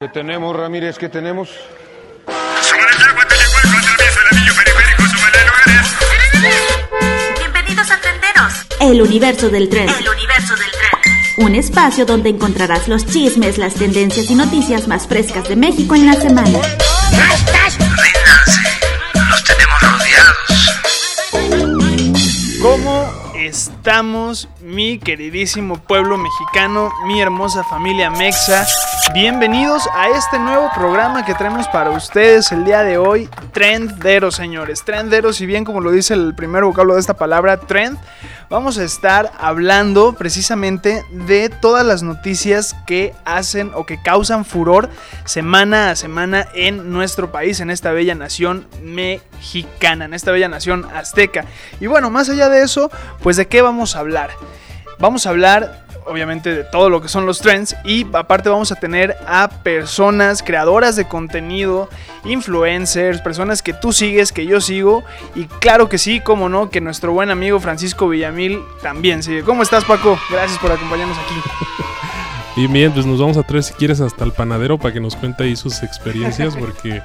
¿Qué tenemos, Ramírez? ¿Qué tenemos? Bienvenidos a Trenderos, El universo del tren. el universo del tren. Un espacio donde encontrarás los chismes, las tendencias y noticias más frescas de México en la semana. Los tenemos rodeados. ¿Cómo estamos, mi queridísimo pueblo mexicano, mi hermosa familia mexa? Bienvenidos a este nuevo programa que traemos para ustedes el día de hoy, Trenderos, señores. Trenderos, y bien como lo dice el primer vocablo de esta palabra, trend, vamos a estar hablando precisamente de todas las noticias que hacen o que causan furor semana a semana en nuestro país, en esta bella nación mexicana, en esta bella nación azteca. Y bueno, más allá de eso, pues de qué vamos a hablar. Vamos a hablar obviamente de todo lo que son los trends y aparte vamos a tener a personas creadoras de contenido, influencers, personas que tú sigues, que yo sigo y claro que sí, como no, que nuestro buen amigo Francisco Villamil también sigue. ¿Cómo estás Paco? Gracias por acompañarnos aquí. Y bien, pues nos vamos a traer si quieres hasta el panadero para que nos cuente ahí sus experiencias porque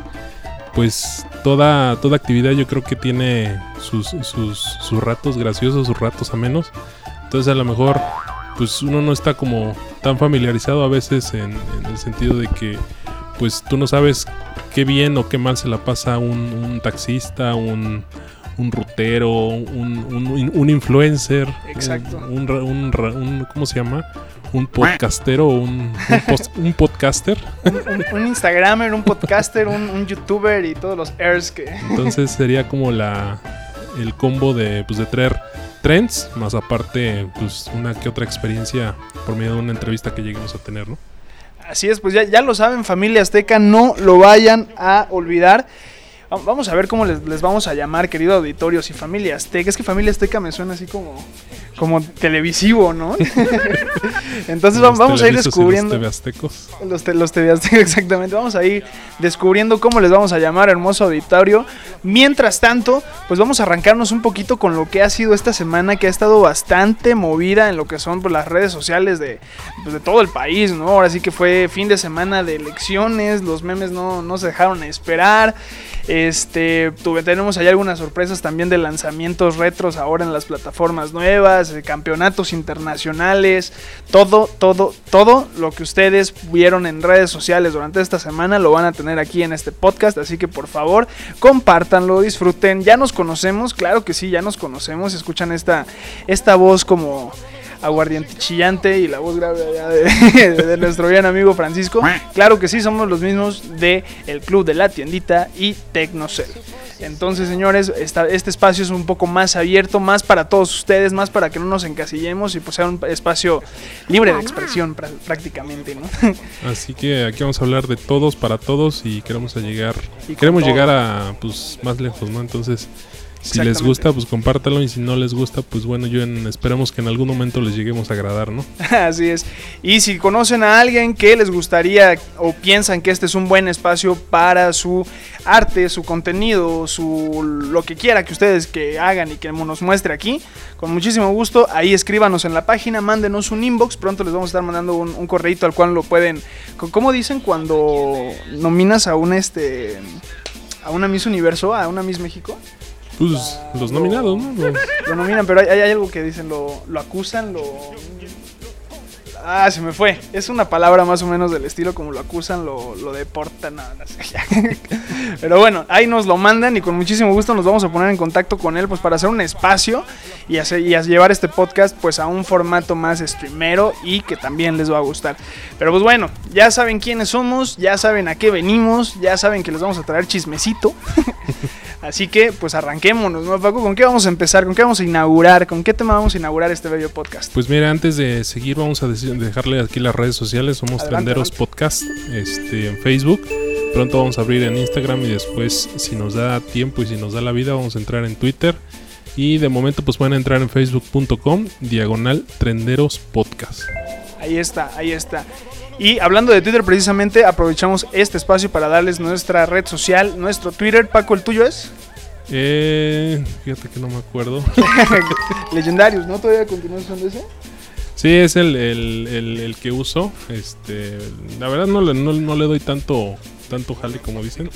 pues toda, toda actividad yo creo que tiene sus, sus, sus ratos graciosos, sus ratos amenos. Entonces a lo mejor pues uno no está como tan familiarizado a veces en, en el sentido de que pues tú no sabes qué bien o qué mal se la pasa un, un taxista, un, un rutero, un, un- un influencer, Exacto. un, un- ¿cómo se llama? Un podcastero, un, un, post- un podcaster. Un, un Instagramer, un podcaster, un, un youtuber y todos los airs que... Entonces sería como la el combo de pues de traer trends, más aparte pues una que otra experiencia por medio de una entrevista que lleguemos a tener, ¿no? Así es, pues ya, ya lo saben, familia azteca, no lo vayan a olvidar. Va- Vamos a ver cómo les, les vamos a llamar, querido auditorio, si familia azteca. Es que familia azteca me suena así como, como televisivo, ¿no? Entonces Los vamos a ir y descubriendo... Los aztecos. Los, te- los TV Azteca, exactamente. Vamos a ir descubriendo cómo les vamos a llamar, hermoso auditorio. Mientras tanto, pues vamos a arrancarnos un poquito con lo que ha sido esta semana, que ha estado bastante movida en lo que son pues, las redes sociales de, pues, de todo el país, ¿no? Ahora sí que fue fin de semana de elecciones, los memes no, no se dejaron esperar. Este, tenemos ahí algunas sorpresas también de lanzamientos retros ahora en las plataformas nuevas, de campeonatos internacionales, todo, todo, todo lo que ustedes vieron en redes sociales durante esta semana lo van a tener aquí en este podcast, así que por favor compártanlo, disfruten, ya nos conocemos, claro que sí, ya nos conocemos, escuchan esta, esta voz como aguardiente chillante y la voz grave allá de, de nuestro bien amigo Francisco. Claro que sí, somos los mismos de el Club de la Tiendita y Tecnocel. Entonces, señores, esta- este espacio es un poco más abierto, más para todos ustedes, más para que no nos encasillemos y pues sea un espacio libre de expresión prá- prácticamente, ¿no? Así que aquí vamos a hablar de todos para todos y queremos a llegar Y queremos todo. llegar a pues más lejos, ¿no? Entonces, si les gusta, pues compártalo y si no les gusta, pues bueno, yo en- esperemos que en algún momento les lleguemos a agradar, ¿no? Así es. Y si conocen a alguien que les gustaría o piensan que este es un buen espacio para su arte, su contenido, su lo que quiera que ustedes que hagan y que nos muestre aquí, con muchísimo gusto, ahí escríbanos en la página, mándenos un inbox, pronto les vamos a estar mandando un, un correíto al cual lo pueden, ¿cómo dicen cuando nominas a un este a una Miss Universo, a una Miss México? Pues los nominados, ¿no? Los- Lo nominan, pero hay, hay algo que dicen, lo, lo acusan, lo... Ah, se me fue. Es una palabra más o menos del estilo como lo acusan, lo, deportan, sé. Pero bueno, ahí nos lo mandan y con muchísimo gusto nos vamos a poner en contacto con él pues para hacer un espacio y, hacer, y llevar este podcast pues a un formato más streamero y que también les va a gustar. Pero pues bueno, ya saben quiénes somos, ya saben a qué venimos, ya saben que les vamos a traer chismecito. Así que, pues arranquémonos, ¿no, Paco? ¿Con qué vamos a empezar? ¿Con qué vamos a inaugurar? ¿Con qué tema vamos a inaugurar este bello podcast? Pues mira, antes de seguir vamos a deci- dejarle aquí las redes sociales, somos Adelante, Trenderos adelante. Podcast este, en Facebook. Pronto vamos a abrir en Instagram y después, si nos da tiempo y si nos da la vida, vamos a entrar en Twitter. Y de momento pues pueden entrar en facebook.com diagonal Trenderos Podcast. Ahí está, ahí está. Y hablando de Twitter, precisamente aprovechamos este espacio para darles nuestra red social, nuestro Twitter. Paco, ¿el tuyo es? Eh, fíjate que no me acuerdo. Legendarios, ¿no? ¿Todavía continúas usando ese? Sí, es el, el, el- que uso. Este, la verdad no no, no le doy tanto, tanto jale como dicen.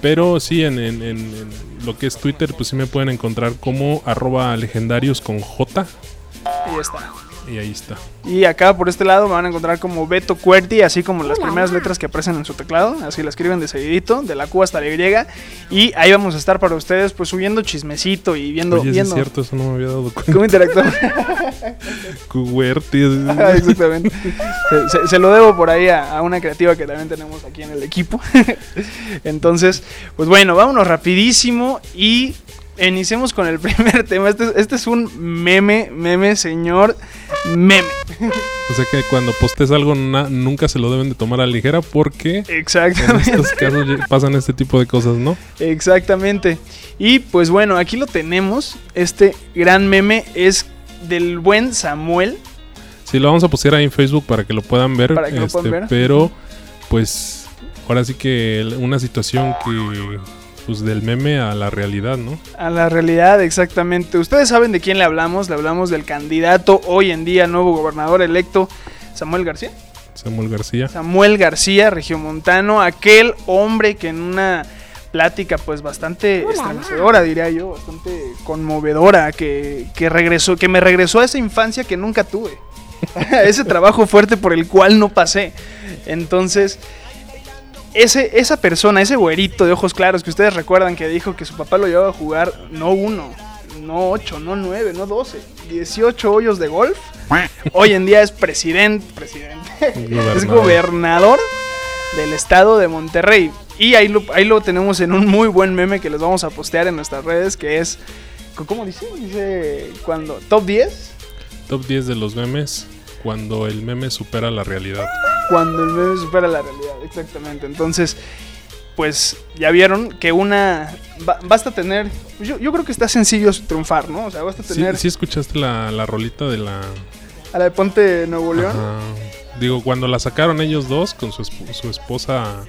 Pero sí, en, en- en- lo que es Twitter, pues sí me pueden encontrar como arroba legendarios con J. Está. Y ahí está. Y acá por este lado me van a encontrar como Beto Cuerti, así como las primeras letras que aparecen en su teclado, así la escriben de seguidito, de la Q hasta la Y. Y ahí vamos a estar para ustedes, pues subiendo chismecito y viendo, Oye, sí es viendo cierto, eso no me había dado cuenta. cómo interactuamos. Cuberti. Ah, Exactamente. Se, se- se lo debo por ahí a, a una creativa que también tenemos aquí en el equipo. Entonces, pues bueno, vámonos rapidísimo y iniciemos con el primer tema. Este, este es un meme, meme, señor, meme. O sea que cuando postes algo na- nunca se lo deben de tomar a la ligera porque en estos casos pasan este tipo de cosas, ¿no? Exactamente. Y pues bueno, aquí lo tenemos. Este gran meme es del buen Samuel. Sí, lo vamos a postear ahí en Facebook para que lo puedan ver. Para que lo este, puedan ver. Pero, pues, ahora sí que una situación que, pues, del meme a la realidad, ¿no? A la realidad, exactamente. Ustedes saben de quién le hablamos. Le hablamos del candidato hoy en día, nuevo gobernador electo, Samuel García. Samuel García. Samuel García, regiomontano, aquel hombre que en una plática pues bastante estremecedora, diría yo, bastante conmovedora, que, que regresó, que me regresó a esa infancia que nunca tuve. a ese trabajo fuerte por el cual no pasé. Entonces, ese, esa persona, ese güerito de ojos claros que ustedes recuerdan que dijo que su papá lo llevaba a jugar no uno, no ocho, no nueve, no doce, 18 hoyos de golf. Hoy en día es presidente, presidente, es Gobernador. gobernador del estado de Monterrey. Y ahí lo, ahí lo tenemos en un muy buen meme que les vamos a postear en nuestras redes, que es, ¿cómo dice? Dice, cuando, top 10, Top 10 de los memes cuando el meme supera la realidad. Cuando el meme supera la realidad, exactamente. Entonces, pues ya vieron que una, ba- basta tener, yo, yo creo que está sencillo triunfar, ¿no? O sea, basta ¿Sí, tener sí escuchaste la, la rolita de la... a la de Ponte Nuevo León. Ajá. Digo, cuando la sacaron ellos dos con su, esp- su esposa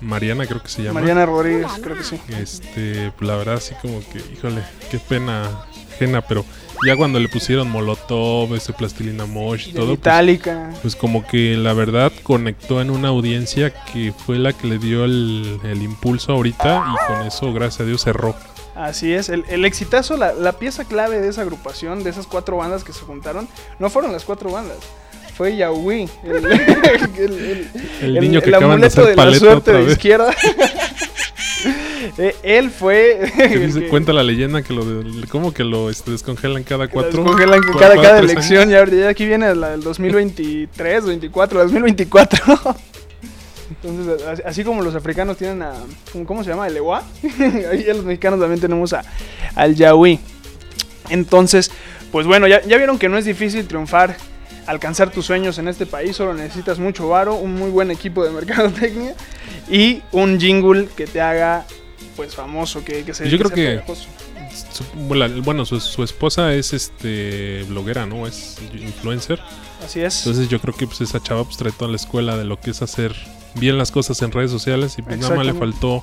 Mariana, creo que se llama. Mariana Rodríguez, creo que sí. Este, la verdad, así como que, híjole, qué pena ajena, pero ya cuando le pusieron Molotov, ese plastilina Mosh y todo, pues, Itálica. pues como que la verdad conectó en una audiencia que fue la que le dio el, el impulso ahorita y con eso, gracias a Dios, cerró. Así es, el, el exitazo, la, la pieza clave de esa agrupación, de esas cuatro bandas que se juntaron, no fueron las cuatro bandas, fue Yahui, el, el- el- El niño que acaban de amuleto hacer de la suerte de izquierda. Eh, Él fue. Dice, que- cuenta la leyenda que lo de- como que lo este, descongelan cada cuatro. descongelan cada, cada tres elección. Ya, ya aquí viene la del 2023, 24, 2024. Entonces, así, como los africanos tienen a. ¿Cómo, cómo se llama? ¿El Ewa? Ahí los mexicanos también tenemos a, al Yahui. Entonces, pues bueno, ya, ya vieron que no es difícil triunfar, alcanzar tus sueños en este país. Solo necesitas mucho varo, un muy buen equipo de mercadotecnia y un jingle que te haga, pues, famoso, que, que se Yo creo que- pegajoso. Su- la- bueno, su, su esposa es este bloguera, ¿no? Es influencer. Así es. Entonces yo creo que pues esa chava pues trae toda la escuela de lo que es hacer bien las cosas en redes sociales y pues nada más le faltó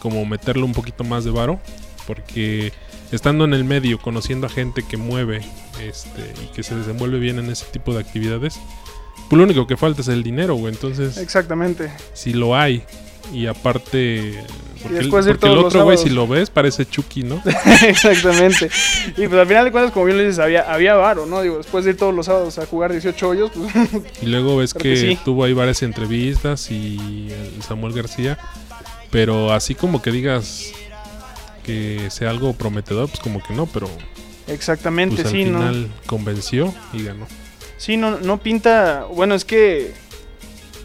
como meterle un poquito más de varo porque estando en el medio, conociendo a gente que mueve este y que se desenvuelve bien en ese tipo de actividades, pues lo único que falta es el dinero, güey. Entonces, Exactamente. si lo hay y aparte porque, el- después porque otro güey si lo ves parece Chucky, ¿no? Exactamente. Y pues al final de cuentas, como bien lo dices, había, había varo, ¿no? Digo, después de ir todos los sábados a jugar 18 hoyos, pues Y luego ves que, que sí. tuvo ahí varias entrevistas y el Samuel García. Pero así como que digas que sea algo prometedor, pues como que no, pero exactamente, pues al sí, ¿no? final convenció y ganó. Sí, no, no pinta. Bueno, es que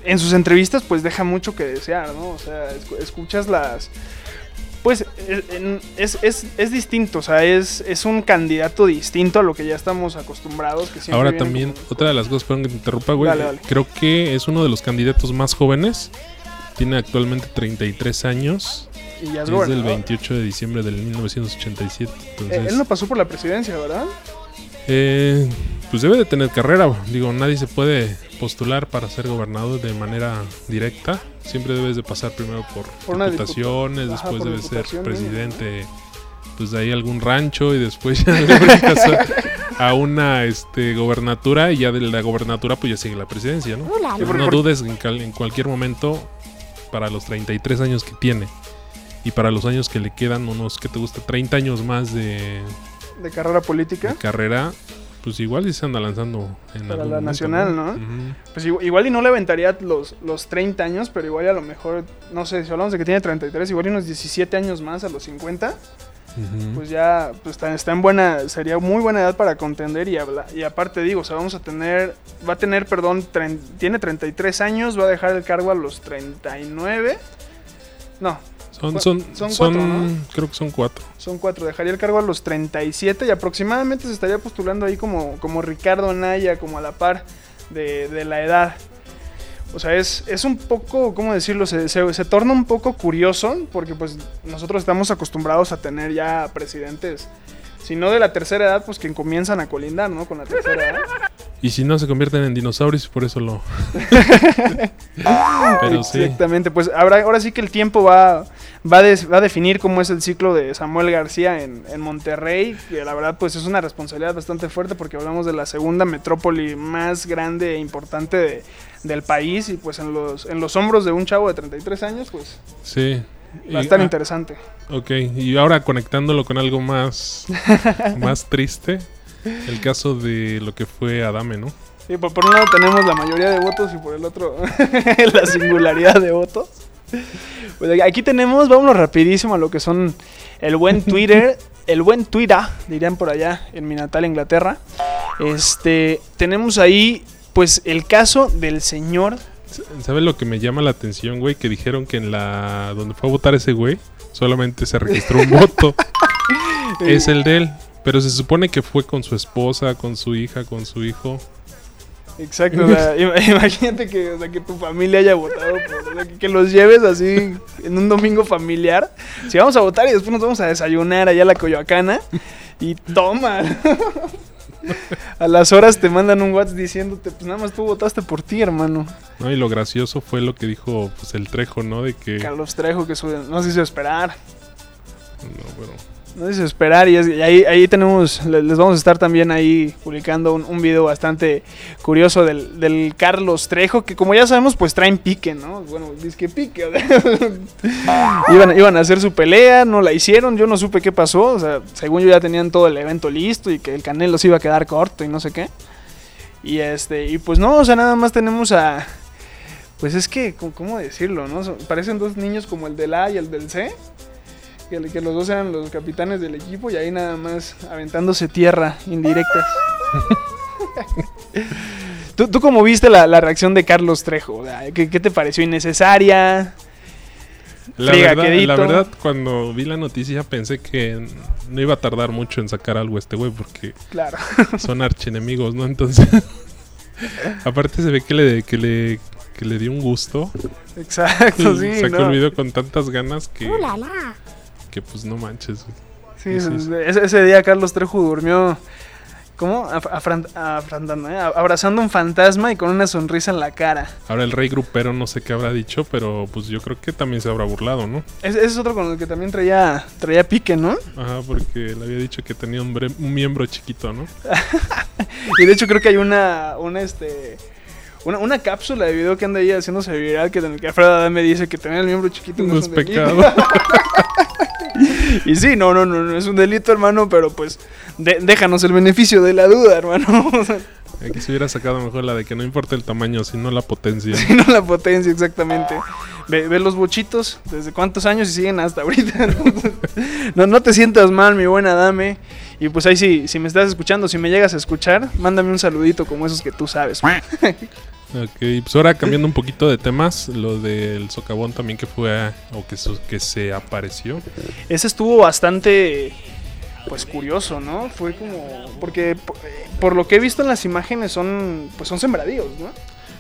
en sus entrevistas, pues deja mucho que desear, ¿no? O sea, escu- escuchas las. Pues es, en- es, es- es distinto, o sea, es, es un candidato distinto a lo que ya estamos acostumbrados. Que Ahora también, con- otra de las cosas, perdón que te interrumpa, güey. Dale, dale. Creo que es uno de los candidatos más jóvenes. Tiene actualmente 33 años. Y ya es Es del gobernador. 28 de diciembre del 1987. Eh, Entonces, él no pasó por la presidencia, ¿verdad? Eh, pues debe de tener carrera. Digo, nadie se puede postular para ser gobernador de manera directa. Siempre debes de pasar primero por, Por diputaciones, diputa- después debes ser presidente, pues de ahí algún rancho y después ya le brincas a- a una este, gobernatura y ya de la gobernatura pues ya sigue la presidencia, ¿no? No dudes en, cal- en cualquier momento, para los 33 años que tiene y para los años que le quedan, unos que te gusta, 30 años más de, de carrera política. de carrera, pues igual sí se anda lanzando en Para algún la momento, nacional, ¿no? Pues igual, igual y no le aventaría los, los 30 años, pero igual y a lo mejor, no sé, si hablamos de que tiene 33, igual y unos 17 años más a los 50, Ujú. pues ya pues, está, está en buena, sería muy buena edad para contender y habla, y aparte digo, o sea, vamos a tener, va a tener, perdón, tren- tiene 33 años, va a dejar el cargo a los 39, no, Son, son, son son, cuatro, ¿no? creo que son cuatro. son cuatro, dejaría el cargo a los 37 y aproximadamente se estaría postulando ahí como, como Ricardo Naya, como a la par de, de la edad. O sea, es, es un poco, ¿cómo decirlo? Se, se- se torna un poco curioso porque pues nosotros estamos acostumbrados a tener ya presidentes, si no de la tercera edad, pues que comienzan a colindar, ¿no? Con la tercera edad. Y si no, se convierten en dinosaurios y por eso lo... Pero sí. Exactamente, pues ahora, ahora sí que el tiempo va, va, des- va a definir cómo es el ciclo de Samuel García en, en Monterrey, que la verdad pues es una responsabilidad bastante fuerte porque hablamos de la segunda metrópoli más grande e importante de- del país y pues en los, en los hombros de un chavo de 33 años pues Sí. Va a estar ah, interesante. Ok, y ahora conectándolo con algo más, más triste, el caso de lo que fue Adame, ¿no? Sí, por, por un lado tenemos la mayoría de votos y por el otro la singularidad de votos. Pues aquí tenemos, vámonos rapidísimo a lo que son el buen Twitter, el buen Twitter, dirían por allá en mi natal Inglaterra. Este, tenemos ahí pues el caso del señor ¿Sabes lo que me llama la atención, güey? Que dijeron que en la... donde fue a votar ese güey, solamente se registró un voto. es el de él. Pero se supone que fue con su esposa, con su hija, con su hijo. Exacto, o sea, ima- imagínate que, o sea, que tu familia haya votado, o sea, que, que los lleves así en un domingo familiar. Si vamos a votar y después nos vamos a desayunar allá a la Coyoacana y toma. A las horas te mandan un WhatsApp diciéndote, pues nada más tú votaste por ti, hermano. ¿no? Y lo gracioso fue lo que dijo pues, el Trejo, ¿no? De que... Carlos Trejo, que su- nos hizo esperar. No, pero... Nos hizo esperar y, es- y ahí, tenemos, le- les vamos a estar también ahí publicando un, video bastante curioso del, del Carlos Trejo, que como ya sabemos, pues traen pique, ¿no? Bueno, dice que pique. iban, iban a hacer su pelea, no la hicieron, yo no supe qué pasó, o sea, según yo ya tenían todo el evento listo y que el Canelo se iba a quedar corto y no sé qué. Y este, y pues no, o sea, nada más tenemos a... Pues es que, ¿cómo- ¿cómo decirlo, no? Parecen dos niños como el del A y el del C. Que, que los dos eran los capitanes del equipo y ahí nada más aventándose tierra indirectas. ¿Tú, ¿Tú cómo viste la, la reacción de Carlos Trejo? ¿Qué, qué te pareció innecesaria? La verdad, la cuando vi la noticia pensé que no iba a tardar mucho en sacar algo este güey porque Claro. son archienemigos, ¿no? Entonces, aparte se ve que le, que le, que le dio un gusto. Exacto, sí. Sacó ¿no? el video con tantas ganas que, que pues no manches. Sí, Sí, sí. Ese, ese día Carlos Trejo durmió. ¿Cómo? Af- afran- afrantando, ¿eh? Abrazando un fantasma y con una sonrisa en la cara. Ahora el rey grupero no sé qué habrá dicho, pero pues yo creo que también se habrá burlado, ¿no? Ese, ese es otro con el que también traía, traía pique, ¿no? Ajá, porque le había dicho que tenía un, bre- un miembro chiquito, ¿no? Y de hecho creo que hay una, una este, una, una cápsula de video que anda ahí haciéndose viral que en el que Alfredo Adame dice que tener el miembro chiquito no, No es un pecado. y sí, no, no, no, no es un delito, hermano, pero pues de- déjanos el beneficio de la duda, hermano. Aquí se hubiera sacado mejor la de que no importa el tamaño, sino la potencia. Y no la potencia, exactamente. Ve, ve los bochitos, desde cuántos años y siguen hasta ahorita. No, no te sientas mal, mi buena dame. Y pues ahí sí, si me estás escuchando, si me llegas a escuchar, mándame un saludito como esos que tú sabes. Ok, pues ahora cambiando un poquito de temas, lo del socavón también que fue, o que, su- que se apareció. Ese estuvo bastante, pues curioso, ¿no? Fue como, porque po- eh, por lo que he visto en las imágenes son, pues son sembradíos, ¿no?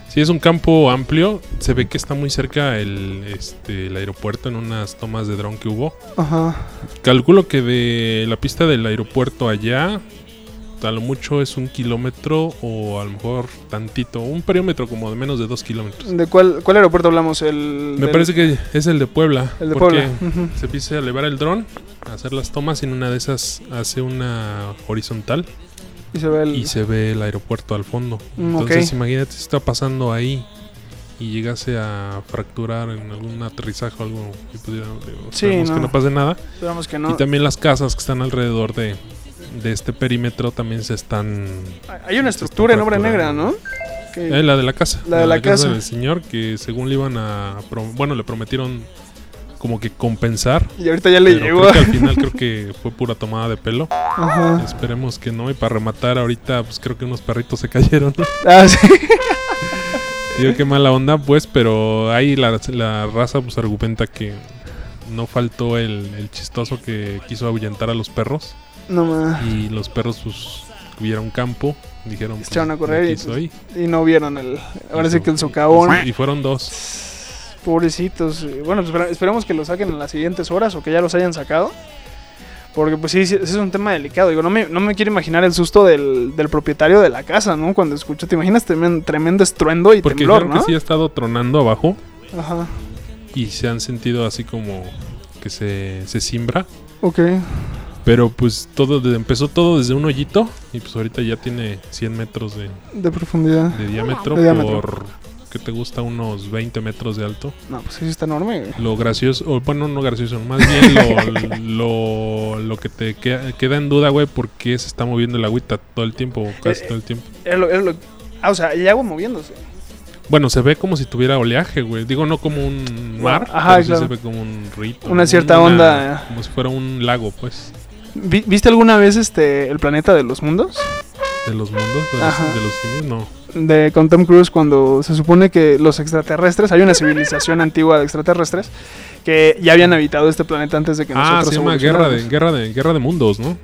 Sí, es un campo amplio, se ve que está muy cerca el, este, el aeropuerto en unas tomas de dron que hubo. Ajá. Calculo que de la pista del aeropuerto allá, a lo mucho es un kilómetro o a lo mejor tantito, un perímetro como de menos de dos kilómetros. ¿De cuál, cuál aeropuerto hablamos? El Me del- parece que es el de Puebla. El de porque Puebla. se empieza a elevar el dron, a hacer las tomas y en una de esas hace una horizontal Y se ve el... y se ve el aeropuerto al fondo. Mm, Entonces, imagínate si está pasando ahí y llegase a fracturar en algún aterrizaje o algo y pudiera, digo, Sí, no. que no pase nada. Esperamos que Y no. también las casas que están alrededor de, de este perímetro también se están... Hay una estructura en obra negra, ¿no? Eh, la de la casa. La de la casa. del señor que según le iban a... Bueno, le prometieron como que compensar. Y ahorita ya le llegó. creo que al final creo que fue pura tomada de pelo. Ajá. Esperemos que no. Y para rematar ahorita, pues creo que unos perritos se cayeron. Ah, sí. Digo, qué mala onda, pues, pero ahí la, la raza pues argumenta que no faltó el, el chistoso que quiso ahuyentar a los perros. No más. Y los perros, pues, hubiera un campo. Dijeron, pues, Echaron a correr de y. Y no vieron el. Ahora sí que el socavón. Y fueron dos. Pobrecitos. Bueno, pues, esperemos que lo saquen en las siguientes horas o que ya los hayan sacado. Porque pues sí, ese es un tema delicado. Digo, no me, no me quiero imaginar el susto del, del propietario de la casa, ¿no? Cuando escuchó, te imaginas tremen- tremendo estruendo y Porque temblor, ¿no? que sí ha estado tronando abajo. Ajá. Y se han sentido así como que se, se simbra. Ok. Pero pues todo de- empezó todo desde un hoyito. Y pues ahorita ya tiene 100 metros de, De profundidad. de diámetro De diámetro. por que te gusta unos 20 metros de alto. No, pues sí está enorme. güey. Lo gracioso, o bueno, no gracioso, más bien lo, lo, lo que te queda, queda en duda, güey, porque se está moviendo el agüita todo el tiempo, casi Eh, todo el tiempo. Lo- lo- ah, o sea, hay agua moviéndose. Bueno, se ve como si tuviera oleaje, güey. Digo, no como un mar, Ajá, pero sí se ve como un rito. Una cierta onda. Como si fuera un lago, pues, ¿Viste alguna vez este el planeta de los mundos? de los mundos, de los, de los simios, no. de con Tom Cruise cuando se supone que los extraterrestres, hay una civilización antigua de extraterrestres que ya habían habitado este planeta antes de que Ah, nosotros se llama guerra de, guerra de Guerra de Mundos, ¿no?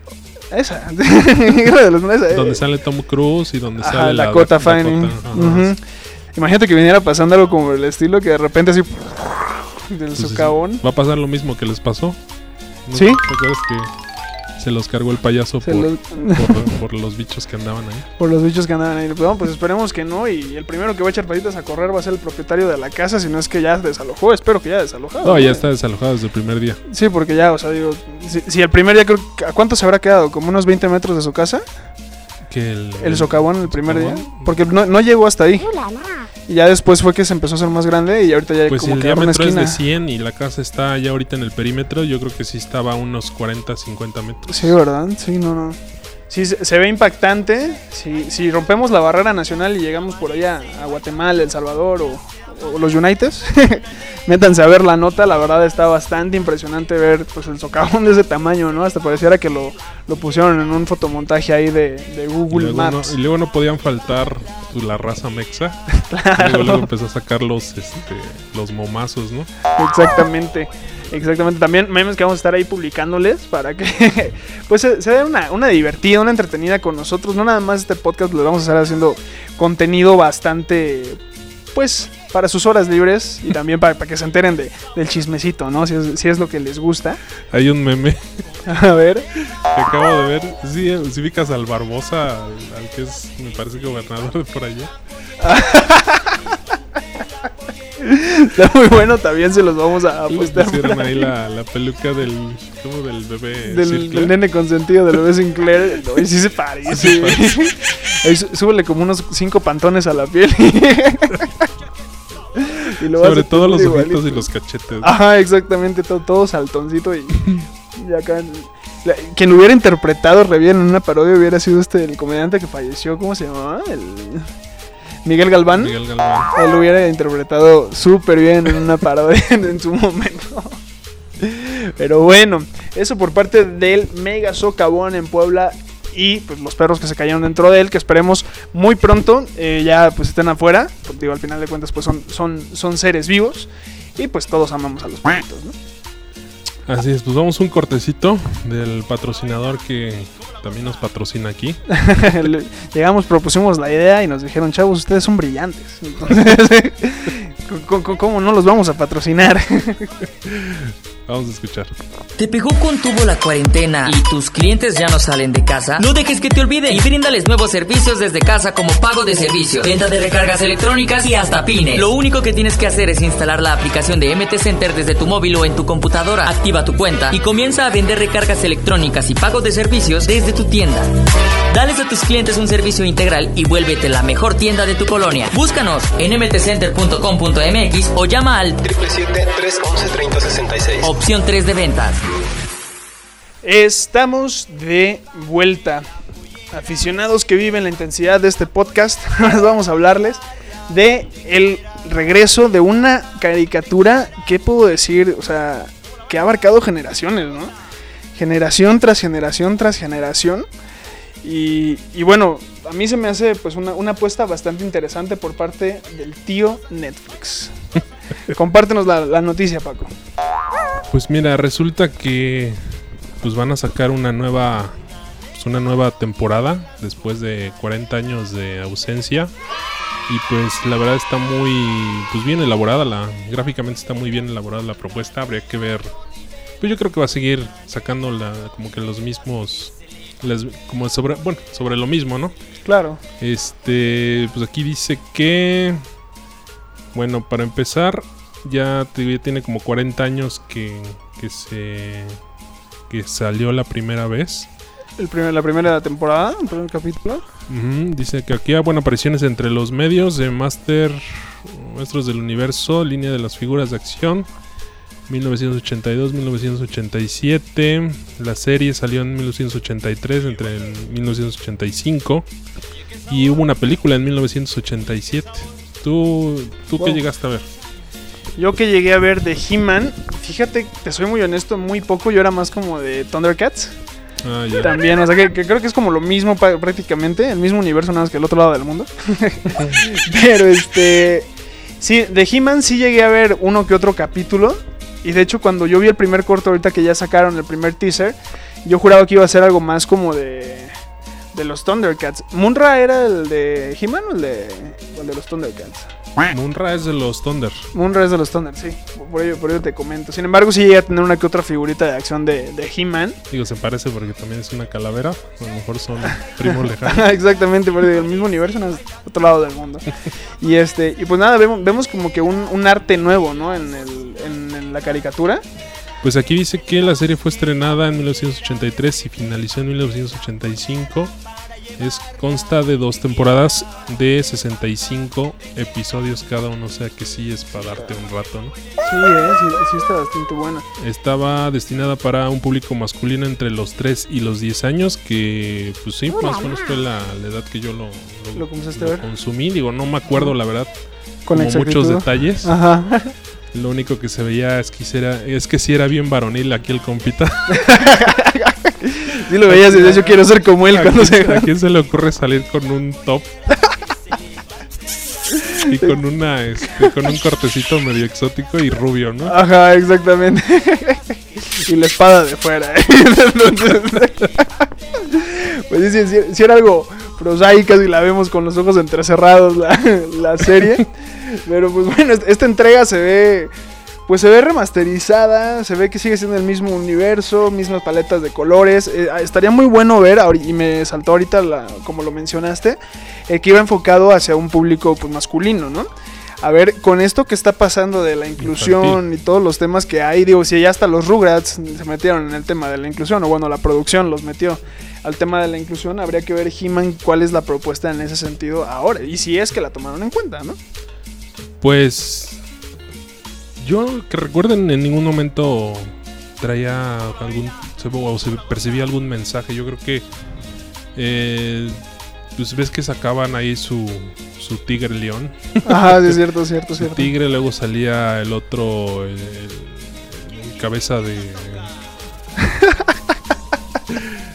Esa. guerra de los mundos. esa, Donde eh. sale Tom Cruise y donde Ajá, sale la Dakota Dakota, Fanning. ajá, Ujú. Imagínate que viniera pasando algo como el estilo que de repente así del socavón. Va a pasar lo mismo que les pasó. ¿No ¿Sí? ¿Te acuerdas que se los cargó el payaso por, los- por, por los bichos que andaban ahí? por los bichos que andaban ahí. Pues, bueno, pues esperemos que no. Y el primero que va a echar patitas a correr va a ser el propietario de la casa, si no es que ya desalojó. Espero que ya desalojado. No, ya está desalojado desde el primer día. Sí, porque ya, o sea, digo, si, si el primer día creo ¿a cuánto se habrá quedado? ¿Como unos 20 metros de su casa? Que el, El socavón el primer día. Porque no, no llegó hasta ahí. Y ya después fue que se empezó a hacer más grande y ahorita ya Pues si como el que diámetro es de 100 y la casa está ya ahorita en el perímetro, yo creo que sí estaba a unos 40, 50 metros. Sí, ¿verdad? Sí, no, no. Sí, se, ve impactante. Si, si rompemos la barrera nacional y llegamos por allá a Guatemala, El Salvador o los Unites, métanse a ver la nota. La verdad está bastante impresionante ver pues el socavón de ese tamaño, ¿no? Hasta pareciera que lo, lo pusieron en un fotomontaje ahí de, de Y Google no, Maps. y luego no podían faltar pues, la raza mexa. Claro. Luego, luego empezó a sacar los, este, los momazos, ¿no? Exactamente. Exactamente, también memes que vamos a estar ahí publicándoles para que pues se, se dé una, una divertida, una entretenida con nosotros. No nada más este podcast, lo vamos a estar haciendo contenido bastante, pues, para sus horas libres y también para, para que se enteren de, del chismecito, ¿no? Si es, si es lo que les gusta. Hay un meme A ver, que acabo de ver. Sí, si ubicas al Barbosa, al, al que es, me parece, gobernador de por allá. está muy bueno, también se los vamos a Le apostar. pusieron ahí la, la peluca del, como del bebé. Del, del nene consentido del bebé Sinclair. Y sí se parece. Ahí sú- súbele como unos cinco pantones a la piel. Y lo vas Sobre todo los ojitos igualito. y los cachetes. Ajá, exactamente, todo, todo saltoncito y, y acá. la- quien lo hubiera interpretado re bien en una parodia hubiera sido este el comediante que falleció, ¿cómo se llamaba? El Miguel Galván. Miguel Galván. Él lo hubiera interpretado súper bien en una parodia en, en su momento. Pero bueno, eso por parte del Mega Socavón en Puebla y pues los perros que se cayeron dentro de él, que esperemos muy pronto eh, ya pues estén afuera. Porque digo, al final de cuentas pues son, son, son seres vivos y pues todos amamos a los perritos, ¿no? Así es, pues vamos un cortecito del patrocinador que también nos patrocina aquí. Le- Llegamos, propusimos la idea y nos dijeron, chavos, ustedes son brillantes. Entonces, ¿cómo- cómo- ¿cómo no los vamos a patrocinar? Vamos a escuchar. ¿Te pegó con tubo la cuarentena y tus clientes ya no salen de casa? No dejes que te olviden y bríndales nuevos servicios desde casa como pago de servicio, venta de recargas electrónicas y hasta pines. Lo único que tienes que hacer es instalar la aplicación de MT Center desde tu móvil o en tu computadora, activa tu cuenta y comienza a vender recargas electrónicas y pago de servicios desde tu tienda. Dales a tus clientes un servicio integral y vuélvete la mejor tienda de tu colonia. Búscanos en mtcenter.com.mx o llama al 777-311-3066. opción 3 de ventas. Estamos de vuelta. Aficionados que viven la intensidad de este podcast, ahora vamos a hablarles de el regreso de una caricatura que puedo decir, o sea, que ha abarcado generaciones, ¿no? Generación tras generación tras generación. Y, y bueno, a mí se me hace pues una, una apuesta bastante interesante por parte del tío Netflix. Compártenos la, la noticia, Paco. Pues mira, resulta que pues van a sacar una nueva pues una nueva temporada después de 40 años de ausencia y pues la verdad está muy pues bien elaborada la gráficamente está muy bien elaborada la propuesta, habría que ver pues yo creo que va a seguir sacando la como que los mismos las- como sobre bueno, sobre lo mismo, ¿no? Claro. Este, pues aquí dice que, bueno, para empezar, ya, te- ya tiene como 40 años que, que se que salió la primera vez. El primer, la primera temporada, el primer capítulo. Dice que aquí, ah, bueno, apariciones entre los medios de Master, Maestros del Universo, línea de las figuras de acción. 1982-1987. La serie salió en 1983, entre el 1985. Y hubo una película en 1987. ¿Tú, tú qué llegaste a ver? Yo que llegué a ver de He-Man, fíjate, te soy muy honesto, muy poco. Yo era más como de Thundercats. Ah, ya. También, o sea, que, que creo que es como lo mismo prácticamente, el mismo universo, nada más que el otro lado del mundo. Pero este. Sí, de He-Man sí llegué a ver uno que otro capítulo. Y de hecho, cuando yo vi el primer corto, ahorita que ya sacaron el primer teaser, yo juraba que iba a ser algo más como de. De los Thundercats. ¿Munra era el de He-Man o el de, o el de los Thundercats? Munra es de los Thunder. Munra es de los Thunder, sí. Por ello, por ello te comento. Sin embargo, sí llegué a tener una que otra figurita de acción de, de He-Man. Digo, se parece porque también es una calavera. A lo mejor son primos lejanos. Exactamente, pero del mismo universo, en otro lado del mundo. Y este, y pues nada, vemos, vemos como que un, un arte nuevo, ¿no? En, el, en, la caricatura. Pues aquí dice que la serie fue estrenada en 1983 y finalizó en 1985. Es, consta de dos temporadas de 65 episodios cada uno, o sea que sí es para darte un rato, ¿no? Sí, eh, sí, sí está bastante buena. Estaba destinada para un público masculino entre los 3 y los 10 años, que pues sí, más o menos fue la, la edad que yo lo, Lo comenzaste a ver. consumí. Digo, no me acuerdo la verdad, Con como muchos detalles. Ajá. Lo único que se veía es que, era, es que sí era bien varonil aquí el compita. Sí lo veías y hecho quiero ser como él ¿A cuando quién, se... a quién se le ocurre salir con un top? y con una este, con un cortecito medio exótico y rubio, ¿no? Ajá, exactamente. y la espada de fuera. ¿eh? Entonces, pues sí, sí era algo prosaica y la vemos con los ojos entrecerrados la, la serie. Pero pues bueno, est- esta entrega se ve pues se ve remasterizada, se ve que sigue siendo el mismo universo, mismas paletas de colores. Eh, ah, estaría muy bueno ver, y me saltó ahorita, la- como lo mencionaste, eh, que iba enfocado hacia un público pues, masculino, ¿no? A ver, con esto que está pasando de la inclusión y todos los temas que hay, digo, si ya hasta los Rugrats se metieron en el tema de la inclusión, o bueno, la producción los metió al tema de la inclusión, habría que ver He-Man cuál es la propuesta en ese sentido ahora, y si es que la tomaron en cuenta, ¿no? Pues yo que recuerden en ningún momento traía algún se, o se percibía algún mensaje. Yo creo que eh, pues ves que sacaban ahí su su tigre león. Ajá, sí, es cierto, cierto, cierto. tigre, luego salía el otro, el, el cabeza de...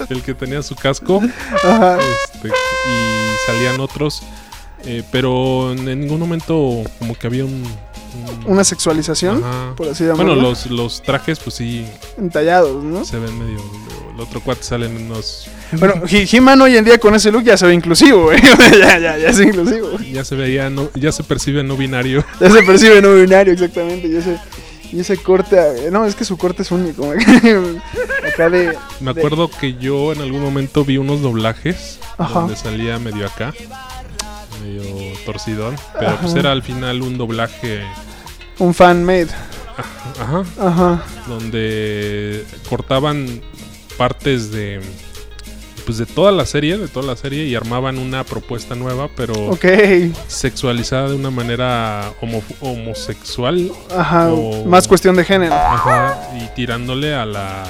el que tenía su casco, Ajá. este, y salían otros, eh, pero en ningún momento como que había un... un- Una sexualización, Ajá. por así llamarlo. Bueno, los, los trajes pues sí entallados, ¿no? se ven medio... El otro cuate salen unos... Bueno, He- He-Man hoy en día con ese look ya se ve inclusivo, güey. ya, ya, ya es inclusivo. Ya se veía, no, ya se percibe no binario. Ya se percibe no binario, exactamente. Y ese, y ese corte, eh, no, es que su corte es único. Acá de. Me de- acuerdo que yo en algún momento vi unos doblajes Ajá. donde salía medio acá, medio torcidón, pero pues era al final un doblaje, un fan made. ajá, Ajá. donde cortaban partes de pues de toda la serie, de toda la serie y armaban una propuesta nueva, pero Ok. sexualizada de una manera homo- homosexual. Ajá. O- Más cuestión de género. Ajá, y tirándole a la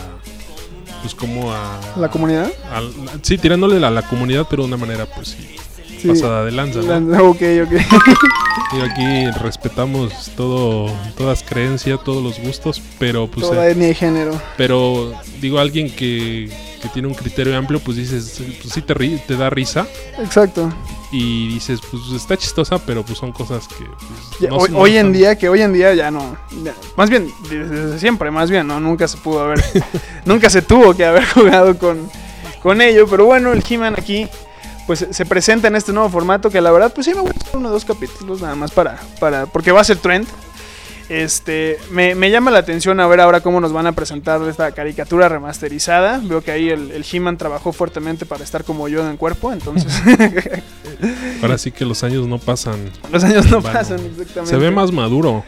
pues como a ¿La comunidad? al- sí, tirándole a la comunidad, pero de una manera pues sí, Sí. pasada de lanza, ¿no? Ok, ok. Y aquí respetamos todo todas creencias, todos los gustos, pero pues Toda eh, etnia y género. pero digo alguien que, que tiene un criterio amplio, pues dices, pues sí te ri- te da risa Exacto. y dices, pues está chistosa, pero pues son cosas que pues, Ya, no- hoy, en día, que hoy en día ya no. ya- más bien, desde siempre, más bien, ¿no? Nunca se pudo haber. nunca se tuvo que haber jugado con, con ello. Pero bueno, el He-Man aquí. Pues se presenta en este nuevo formato que la verdad, pues sí me gusta uno o dos capítulos nada más para, para. Porque va a ser trend. Este, me, me llama la atención a ver ahora cómo nos van a presentar esta caricatura remasterizada. Veo que ahí el, el He-Man trabajó fuertemente para estar como yo en cuerpo, entonces Ahora sí que los años no pasan. los años no Bueno, pasan exactamente. Se ve más maduro,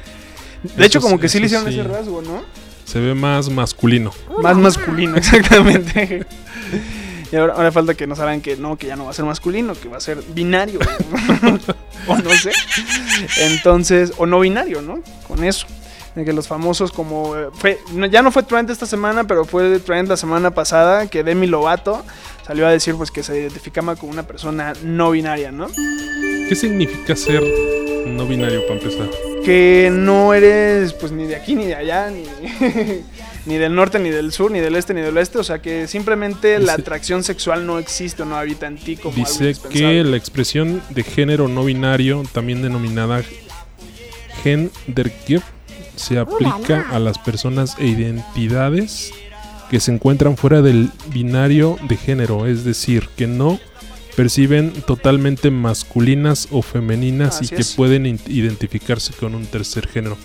De hecho, como que sí le hicieron sí. ese rasgo, ¿no? se ve más masculino. Más masculino, exactamente. Y ahora, ahora falta que nos hagan que no, que ya no va a ser masculino, que va a ser binario. o no sé. Entonces, o no binario, ¿no? Con eso. De que los famosos como... eh, ya no fue trend esta semana, pero fue trend la semana pasada, que Demi Lovato salió a decir pues que se identificaba como una persona no binaria, ¿no? ¿Qué significa ser no binario para empezar? Que no eres pues ni de aquí ni de allá, ni, ni del norte ni del sur, ni del este ni del oeste, o sea que simplemente la atracción sexual no existe o no habita en ti como Dice que la expresión de género no binario, también denominada genderqueer, se aplica a las personas e identidades que se encuentran fuera del binario de género, es decir, que no perciben totalmente masculinas o femeninas y que es. pueden identificarse con un tercer género.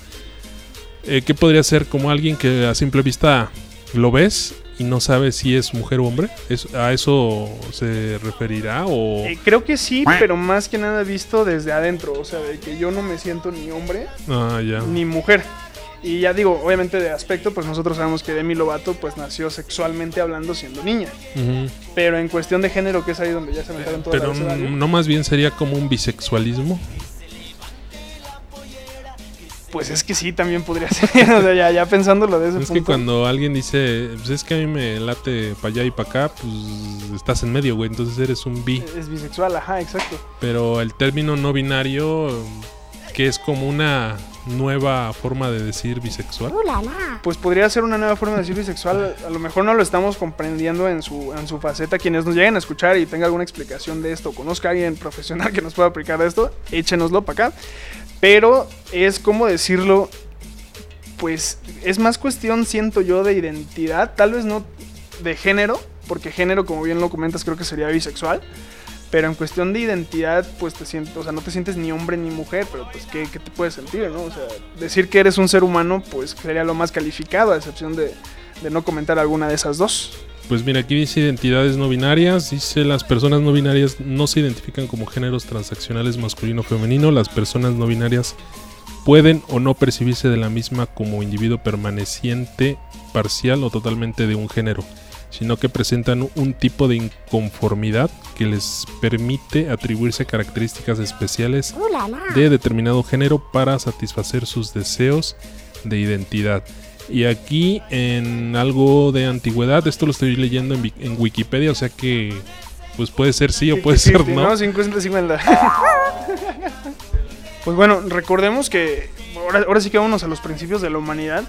Eh, ¿Qué podría ser como alguien que a simple vista lo ves y no sabes si es mujer o hombre? ¿Es- ¿A eso se referirá o...? Eh, creo que sí, pero más que nada visto desde adentro, o sea, de que yo no me siento ni hombre Ah, ya. ni mujer. Y ya digo, obviamente de aspecto, pues nosotros sabemos que Demi Lovato pues nació sexualmente hablando siendo niña. Pero en cuestión de género, que es ahí donde ya se metieron todas Pero n- no más bien sería como un bisexualismo. Pues es que sí, también podría ser. o sea, ya, ya pensándolo de ese Es punto. que cuando alguien dice, pues es que a mí me late para allá y para acá, pues estás en medio, güey, entonces eres un bi. Es bisexual, ajá, exacto. Pero el término no binario, que es como una nueva forma de decir bisexual. Pues podría ser una nueva forma de decir bisexual. A lo mejor no lo estamos comprendiendo en su, en su faceta. Quienes nos lleguen a escuchar y tenga alguna explicación de esto, conozca a alguien profesional que nos pueda aplicar esto, échenoslo para acá. Pero es como decirlo, pues es más cuestión, siento yo, de identidad, tal vez no de género, porque género, como bien lo comentas, creo que sería bisexual. Pero en cuestión de identidad, pues te sientes, o sea, no te sientes ni hombre ni mujer, pero pues ¿qué, qué te puedes sentir, no? O sea, decir que eres un ser humano, pues sería lo más calificado, a excepción de, no comentar alguna de esas dos. Pues mira, aquí dice identidades no binarias. Dice las personas no binarias no se identifican como géneros transaccionales masculino o femenino. Las personas no binarias pueden o no percibirse de la misma como individuo permaneciente, parcial o totalmente de un género, sino que presentan un tipo de inconformidad que les permite atribuirse características especiales de determinado género para satisfacer sus deseos de identidad. Y aquí en algo de antigüedad, esto lo estoy leyendo en, Wik- en Wikipedia, o sea que pues puede ser sí o puede ser 50-50, no. 50-50. pues bueno, recordemos que ahora, ahora sí que vámonos a los principios de la humanidad.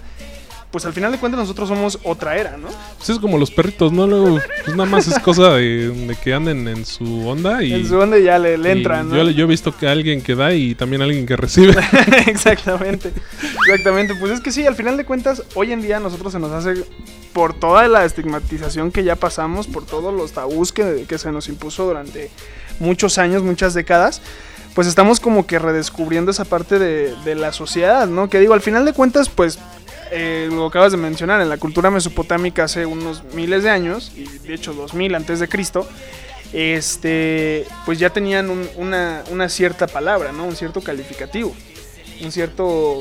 Pues al final de cuentas nosotros somos otra era, ¿no? Pues es como los perritos, ¿no? Luego, pues nada más es cosa de, de que anden en su onda y... En su onda ya le, le y entran, ¿no? yo, yo he visto que alguien que da y también alguien que recibe. exactamente, exactamente. Pues es que sí, al final de cuentas, hoy en día a nosotros se nos hace, por toda la estigmatización que ya pasamos, por todos los tabús que, que se nos impuso durante muchos años, muchas décadas, pues estamos como que redescubriendo esa parte de, de la sociedad, ¿no? Que digo, al final de cuentas, pues eh, lo acabas de mencionar, en la cultura mesopotámica hace unos miles de años, y de hecho 2000 antes de Cristo, este, pues ya tenían un- una, una cierta palabra, ¿no? Un cierto calificativo. un cierto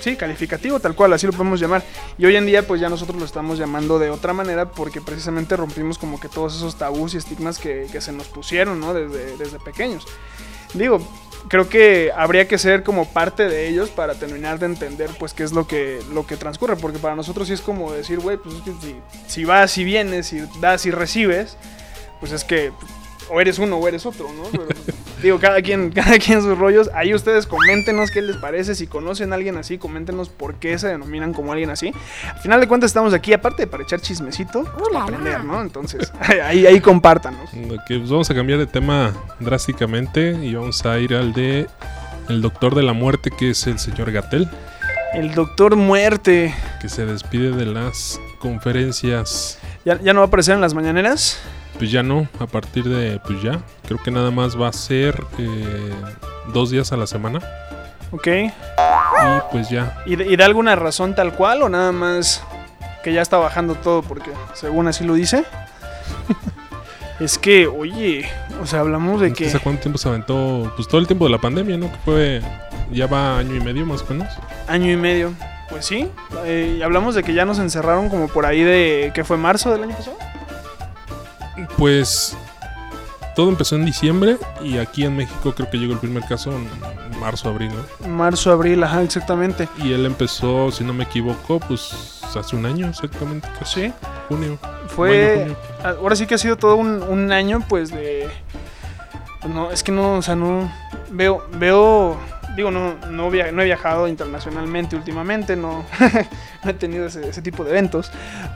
sí, calificativo, tal cual, así lo podemos llamar. Y hoy en día pues ya nosotros lo estamos llamando de otra manera porque precisamente rompimos como que todos esos tabús y estigmas que, que se nos pusieron, ¿no? Desde, desde pequeños. Digo, creo que habría que ser como parte de ellos para terminar de entender pues qué es lo que, lo que transcurre, porque para nosotros sí es como decir, güey, pues si, si vas y vienes, si das y recibes, pues es que o eres uno o eres otro, ¿no? Pero, digo, cada quien, cada quien sus rollos. Ahí ustedes coméntenos qué les parece. Si conocen a alguien así, coméntenos por qué se denominan como alguien así. Al final de cuentas estamos aquí, aparte de para echar chismecito, para aprender, ¿no? Entonces, ahí, ahí compártanos. Ok, pues vamos a cambiar de tema drásticamente y vamos a ir al de el doctor de la muerte, que es el señor Gatel, El doctor muerte. que se despide de las conferencias. ¿Ya, ya no va a aparecer en las mañaneras? Pues ya no, a partir de, pues ya, creo que nada más va a ser eh, dos días a la semana Ok. y pues ya. ¿Y, de- ¿Y da alguna razón tal cual o nada más que ya está bajando todo porque según así lo dice? es que, oye, o sea, hablamos de que... ¿Hace cuánto tiempo se aventó? Pues todo el tiempo de la pandemia, ¿no? Que fue, ya va año y medio más o menos. Año y medio. Pues sí, eh, y hablamos de que ya nos encerraron como por ahí de... ¿Qué fue marzo del año pasado? Pues todo empezó en diciembre y aquí en México creo que llegó el primer caso en marzo, abril, ¿no? Marzo, abril, ajá, exactamente. Y él empezó, si no me equivoco, pues hace un año exactamente, casi Sí, junio. fue... Mayo, junio. Ahora sí que ha sido todo un, un año pues de... No, es que no, o sea, no... Veo, veo... Digo, no, no, he viajado internacionalmente últimamente, no, no he tenido ese, tipo de eventos.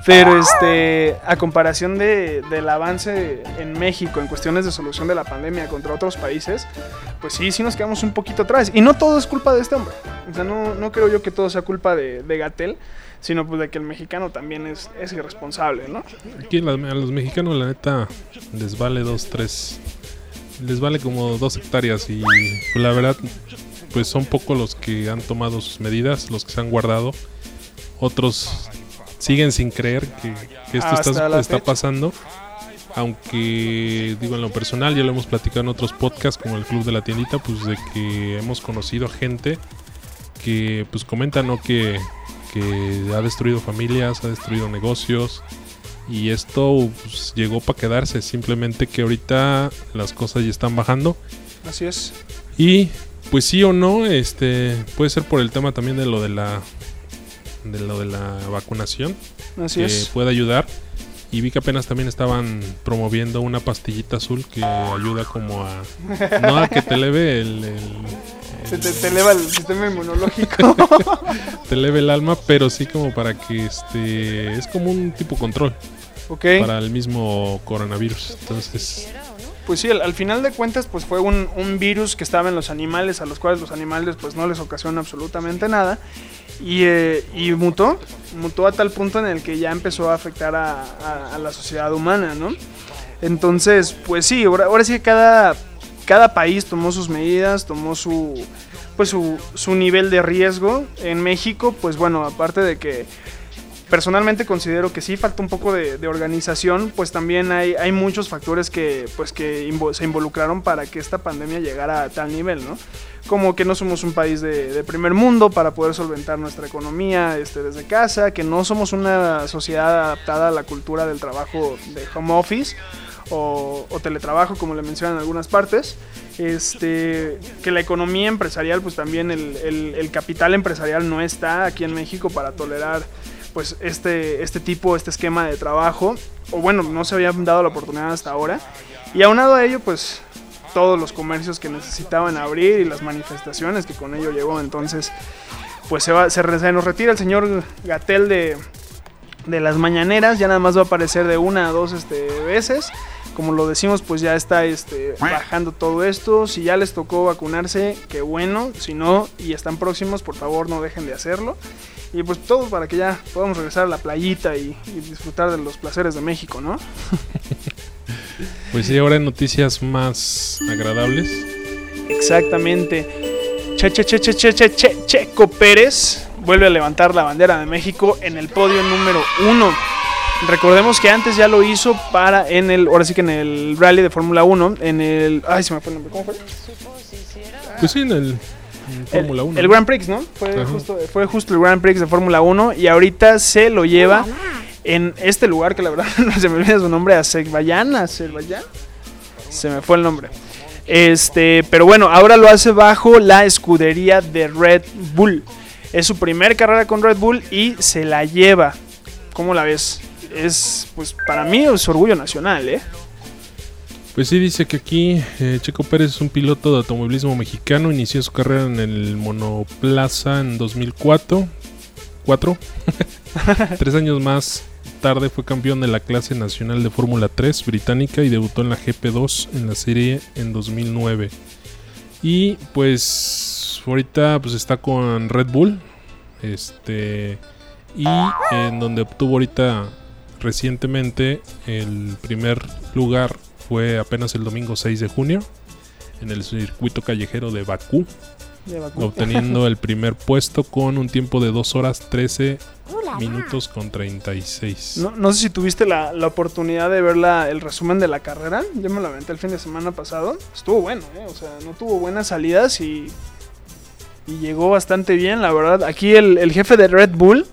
Pero este, a comparación de, del avance en México en cuestiones de solución de la pandemia contra otros países, pues sí, sí nos quedamos un poquito atrás. Y no todo es culpa de este hombre. O sea, no, no creo yo que todo sea culpa de, Gatel, sino pues de que el mexicano también es, es irresponsable, ¿no? Aquí a los mexicanos la neta les vale dos, tres, les vale como dos hectáreas y pues, la verdad pues son pocos los que han tomado sus medidas, los que se han guardado. Otros siguen sin creer que, que esto está, pasando. Aunque digo en lo personal, ya lo hemos platicado en otros podcasts como el Club de la Tiendita, pues de que hemos conocido gente que pues comenta ¿no? que, que ha destruido familias, ha destruido negocios, y esto pues, llegó para quedarse, simplemente que ahorita las cosas ya están bajando. Así es. Y pues sí o no, este puede ser por el tema también de lo de la de lo de la vacunación Así que es. puede ayudar. Y vi que apenas también estaban promoviendo una pastillita azul que ayuda como a no a que te eleve el, el- Se te, te eleva el sistema inmunológico. te eleve el alma, pero sí como para que este es como un tipo control ok. para el mismo coronavirus. Entonces, Pues sí, al, al final de cuentas, pues fue un, virus que estaba en los animales, a los cuales los animales pues no les ocasiona absolutamente nada. Y, eh, y mutó, mutó a tal punto en el que ya empezó a afectar a, la sociedad humana, ¿no? Entonces, pues sí, ahora, sí que cada, cada país tomó sus medidas, tomó su, pues su nivel de riesgo. En México, pues bueno, aparte de que personalmente considero que sí falta un poco de, de organización, pues también hay, hay muchos factores que, pues que se involucraron para que esta pandemia llegara a tal nivel, ¿no? Como que no somos un país de, primer mundo para poder solventar nuestra economía este, desde casa, que no somos una sociedad adaptada a la cultura del trabajo de home office o, teletrabajo, como le mencionan en algunas partes. Este, que la economía empresarial, pues también el- el capital empresarial no está aquí en México para tolerar pues este, este tipo, este esquema de trabajo, o bueno, no se había dado la oportunidad hasta ahora. Y aunado a ello, pues todos los comercios que necesitaban abrir y las manifestaciones que con ello llegó, entonces pues se, va, se, se nos retira el señor Gatel de, de las mañaneras, ya nada más va a aparecer de una a dos este, veces. Como lo decimos, pues ya está este, bajando todo esto. Si ya les tocó vacunarse, qué bueno. Si no y están próximos, por favor no dejen de hacerlo. Y pues todo para que ya podamos regresar a la playita y, y disfrutar de los placeres de México, ¿no? pues sí, ahora en noticias más agradables. Exactamente. Che, che, che, che, che, che, che, Checo Pérez vuelve a levantar la bandera de México en el podio número uno. Recordemos que antes ya lo hizo para en el, ahora sí que en el rally de Fórmula 1, en el, ay se me fue el nombre, ¿cómo fue? Pues sí, en el en El, Fórmula 1. el Grand Prix, ¿no? Fue justo, fue justo el Grand Prix de Fórmula 1 y ahorita se lo lleva en este lugar que la verdad no se me olvida su nombre, Azerbaiyán, Azerbaiyán. Se me fue el nombre. Este, pero bueno, ahora lo hace bajo la escudería de Red Bull. Es su primer carrera con Red Bull y se la lleva. ¿Cómo la ves? Es, pues para mí es orgullo nacional, ¿eh? Pues sí, dice que aquí eh, Checo Pérez es un piloto de automovilismo mexicano. Inició su carrera en el Monoplaza en 2004. ¿Cuatro? Tres años más tarde fue campeón de la clase nacional de Fórmula 3 británica y debutó en la GP2 en la serie en 2009. Y pues ahorita pues está con Red Bull. Este y en donde obtuvo ahorita recientemente el primer lugar fue apenas el domingo 6 de junio en el circuito callejero de Bakú, De Bakú. obteniendo el primer puesto con un tiempo de 2 horas 13 minutos con 36. No, no sé si tuviste la, la oportunidad de ver la- el resumen de la carrera. Yo me lo aventé el fin de semana pasado. Estuvo bueno, ¿eh? O sea, no tuvo buenas salidas y, y llegó bastante bien, la verdad. Aquí el, el jefe de Red Bull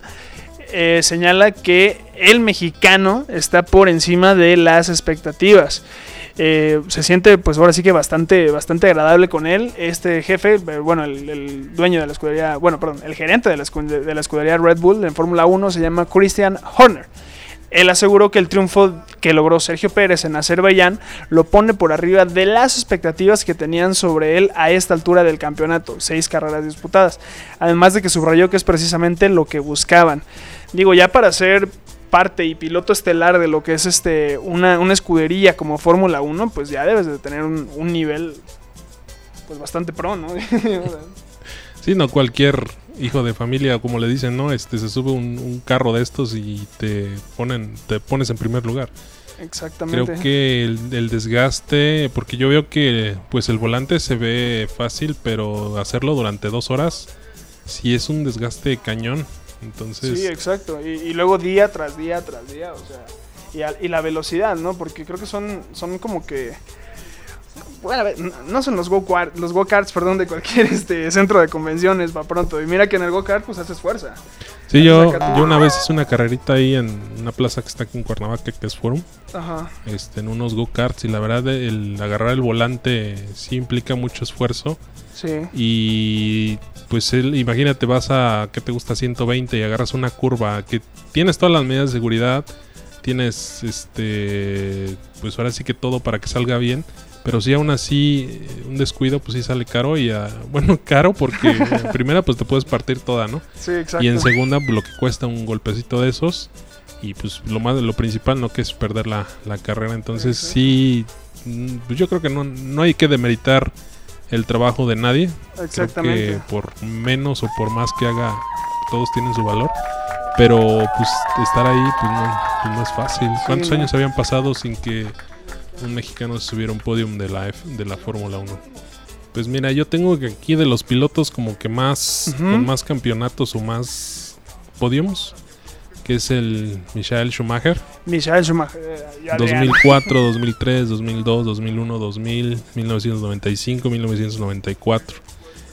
eh, señala que el mexicano está por encima de las expectativas. Eh, se siente pues ahora sí que bastante, bastante agradable con él. Este jefe, eh, bueno, el, dueño de la escudería, bueno, perdón, el gerente de la, de la escudería Red Bull en Fórmula 1 se llama Christian Horner. Él aseguró que el triunfo que logró Sergio Pérez en Azerbaiyán lo pone por arriba de las expectativas que tenían sobre él a esta altura del campeonato, seis carreras disputadas. Además de que subrayó que es precisamente lo que buscaban. Digo, ya para ser parte y piloto estelar de lo que es este una, una escudería como Fórmula 1, pues ya debes de tener un, un nivel pues bastante pro, ¿no? Sí, no cualquier hijo de familia, como le dicen, ¿no? Este se sube un, un carro de estos y te ponen te pones en primer lugar. Exactamente. Creo que el, el desgaste, porque yo veo que pues el volante se ve fácil, pero hacerlo durante dos horas sí es un desgaste cañón. Entonces, Sí, exacto. Y, y luego día tras día tras día, o sea. Y, al- y la velocidad, ¿no? Porque creo que son, son como que. Bueno, a ver, n- no son los go-karts, los go-karts, perdón, de cualquier este centro de convenciones para pronto. Y mira que en el go-kart pues haces fuerza. sí, yo, yo una vez hice una carrerita ahí en una plaza que está aquí en Cuernavaca, que es Forum, Ajá. este, en unos go-karts, y la verdad el agarrar el volante sí implica mucho esfuerzo. Sí. Y pues él, imagínate, vas a, ¿qué te gusta? 120 y agarras una curva que tienes todas las medidas de seguridad, tienes este, pues ahora sí que todo para que salga bien. Pero si aún así eh, un descuido, pues sí sale caro y ah, bueno, caro porque en primera pues te puedes partir toda, ¿no? Sí, exacto. Y en segunda pues, lo que cuesta un golpecito de esos y pues lo más lo principal no que es perder la, la carrera. Entonces sí, mm, pues, yo creo que no, no hay que demeritar el trabajo de nadie. Creo Exactamente. que por menos o por más que haga, todos tienen su valor. Pero pues estar ahí pues no, pues, no es fácil. ¿Cuántos no. años habían pasado sin que un mexicano se subiera a un podium de la, F- de la Fórmula 1? Pues mira, yo tengo que aquí de los pilotos como que más, con más campeonatos o más podiums, que es el Michael Schumacher. Michael Schumacher. eh, ya de 2004, 2003, 2002, 2001, 2000, 1995, 1994.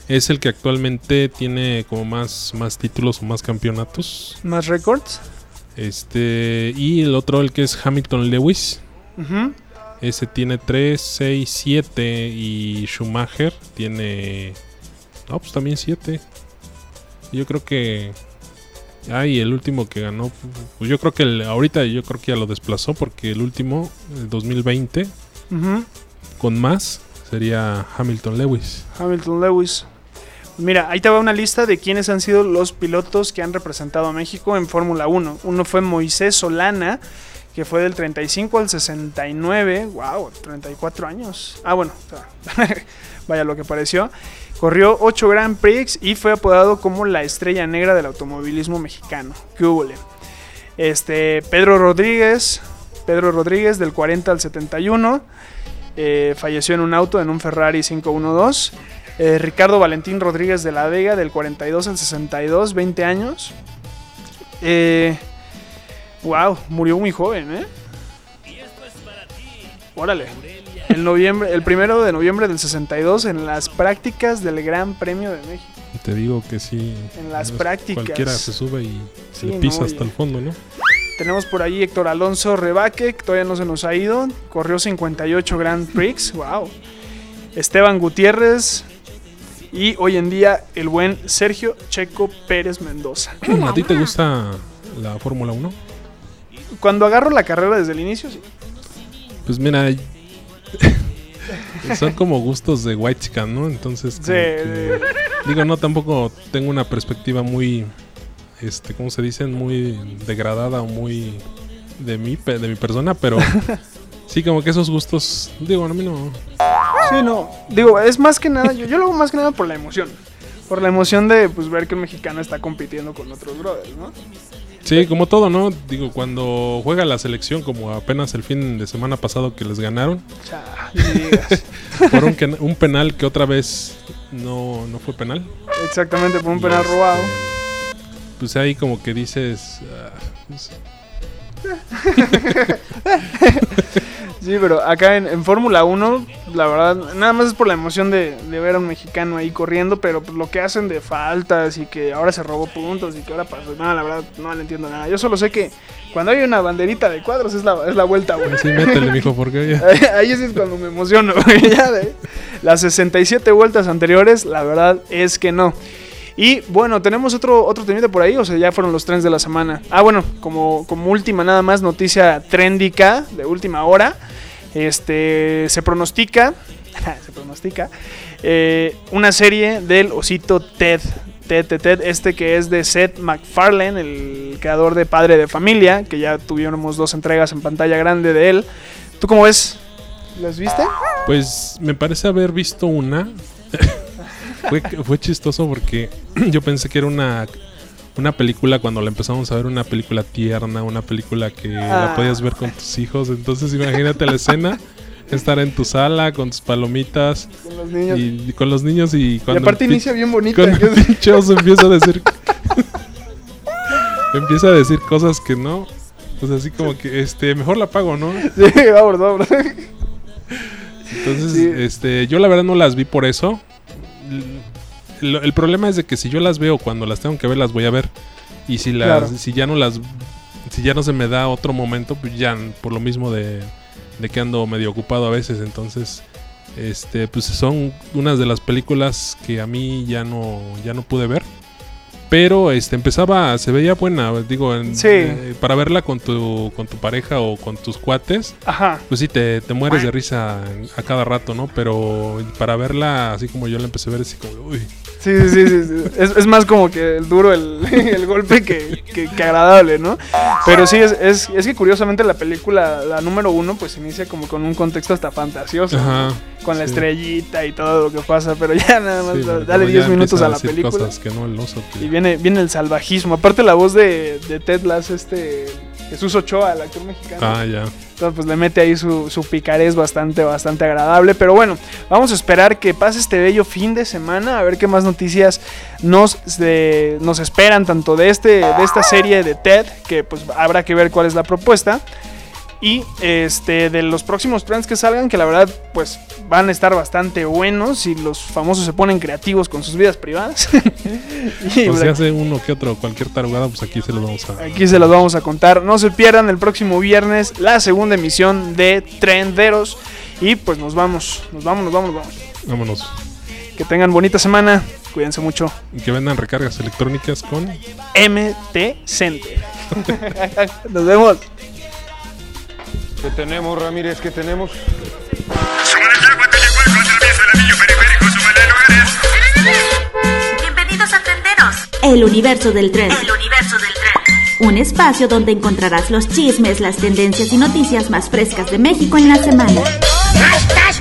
Es el que actualmente tiene como más, más títulos o más campeonatos. ¿Más récords? Este y el otro, el que es Hamilton Lewis. Ujú. Ese tiene 3, 6, 7 y Schumacher tiene... No, pues también 7. Yo creo que... Ay, el último que ganó, pues yo creo que el- ahorita yo creo que ya lo desplazó porque el último, el 2020, Ujú. con más, sería Hamilton Lewis. Hamilton Lewis. Mira, ahí te va una lista de quiénes han sido los pilotos que han representado a México en Fórmula 1. Uno fue Moisés Solana, que fue del 35 al 69. ¡Wow! 34 años. Ah, bueno, vaya lo que pareció. Corrió 8 Grand Prix y fue apodado como la estrella negra del automovilismo mexicano. ¡Qué húbole! Este, Pedro Rodríguez, Pedro Rodríguez del 40 al 71. eh, falleció en un auto en un Ferrari 512. Eh, Ricardo Valentín Rodríguez de la Vega del 42 al 62, 20 años. Eh, wow, murió muy joven, ¿eh? Órale. el noviembre, el primero de noviembre del 62 en las prácticas del Gran Premio de México. Te digo que sí. En las prácticas. Cualquiera se sube y se Sí, le pisa no, hasta el fondo, ¿no? Tenemos por ahí Héctor Alonso Rebaque, que todavía no se nos ha ido. Corrió 58 Grand Prix. Wow. Esteban Gutiérrez. Y hoy en día el buen Sergio Checo Pérez Mendoza. ¿A ti te gusta la Fórmula 1? Cuando agarro la carrera desde el inicio, sí. Pues mira, son como gustos de white chican, ¿no? Entonces, Sí, que- digo, no, tampoco tengo una perspectiva muy, este, ¿cómo se dicen? Muy degradada o muy de pe- de mi persona, pero sí, como que esos gustos, digo, a mí no. Sí, no. Digo, es más que nada, yo, yo lo hago más que nada por la emoción. Por la emoción de pues ver que un mexicano está compitiendo con otros brothers, ¿no? Sí, como todo, ¿no? Digo, cuando juega la selección, como apenas el fin de semana pasado que les ganaron, por un, un penal que otra vez no, no fue penal. Exactamente, por un Y penal este, robado. Pues ahí como que dices... pues, Sí, pero acá en, en Fórmula 1, la verdad, nada más es por la emoción de, de ver a un mexicano ahí corriendo, pero pues, lo que hacen de faltas y que ahora se robó puntos y que ahora pasó, no, la verdad, no le entiendo nada. Yo solo sé que cuando hay una banderita de cuadros es la, es la vuelta, güey. sí, métele, mijo, porque oye, Ahí, ahí sí es cuando me emociono, güey. Ya de las 67 vueltas anteriores, la verdad es que no. Y bueno, tenemos otro, otro temita por ahí, o sea, ya fueron los trends de la semana. Ah, bueno, como, como última nada más noticia trendica de última hora. Este, se pronostica, se pronostica, eh, una serie del osito Ted. Ted, Ted, Ted, este que es de Seth MacFarlane, el creador de Padre de Familia, que ya tuvimos dos entregas en pantalla grande de él. ¿Tú cómo ves? ¿Las viste? pues me parece haber visto una. Fue, fue chistoso porque yo pensé que era una, una película cuando la empezamos a ver, una película tierna, una película que Ah. la podías ver con tus hijos. Entonces imagínate la escena, estar en tu sala con tus palomitas Con los niños. Y, y, con los niños y cuando... aparte pi- inicia bien bonita. Cuando empieza a decir. empieza a decir cosas que no. Pues así como que, este, mejor la pago, ¿no? Sí, vámonos, vámonos. Entonces, Sí. este, yo la verdad no las vi por eso. El problema es de que si yo las veo cuando las tengo que ver, las voy a ver. Y si las, Claro. si ya no las, si ya no se me da otro momento, pues ya por lo mismo de, de que ando medio ocupado a veces. Entonces, este, pues son unas de las películas que a mí ya no, ya no pude ver. Pero este empezaba, se veía buena, digo, en- Sí. eh, para verla con tu, con tu pareja o con tus cuates, Ajá. pues sí, te, te mueres de risa a cada rato, ¿no? Pero para verla así como yo la empecé a ver, así como, uy. Sí, sí, sí, sí. Es, es más como que el duro el, el golpe que, que- que agradable, ¿no? Pero sí, es, es, es que curiosamente la película, la número uno, pues inicia como con un contexto hasta fantasioso. Ajá. Con la estrellita y todo lo que pasa, pero ya nada más Sí, da- porque dale luego 10 ya minutos a la película. Cosas que no, el oso que- Y viene, viene el salvajismo. Aparte la voz de, de Ted Lasso, este Jesús Ochoa, el actor mexicano. Ah, ya. Entonces, pues le mete ahí su, su picarés bastante, bastante agradable. Pero bueno, vamos a esperar que pase este bello fin de semana. A ver qué más noticias nos, de- nos esperan, tanto de, este, de esta serie de TED, que pues habrá que ver cuál es la propuesta. Y este de los próximos trends que salgan, que la verdad, pues van a estar bastante buenos. Y los famosos se ponen creativos con sus vidas privadas. y O pues, si hace uno que otro, cualquier tarugada, pues aquí se los vamos a... Aquí se los vamos a contar. No se pierdan el próximo viernes la segunda emisión de Trenderos. Y pues nos vamos, nos vamos, nos vamos, nos vamos. Vámonos. Que tengan bonita semana. Cuídense mucho. Y que vendan recargas electrónicas con... MT Center. nos vemos. ¿Qué tenemos, Ramírez? ¿Qué tenemos? Bienvenidos a Trenderos, El universo del tren. el universo del tren. Un espacio donde encontrarás los chismes, las tendencias y noticias más frescas de México en la semana. ¡Estás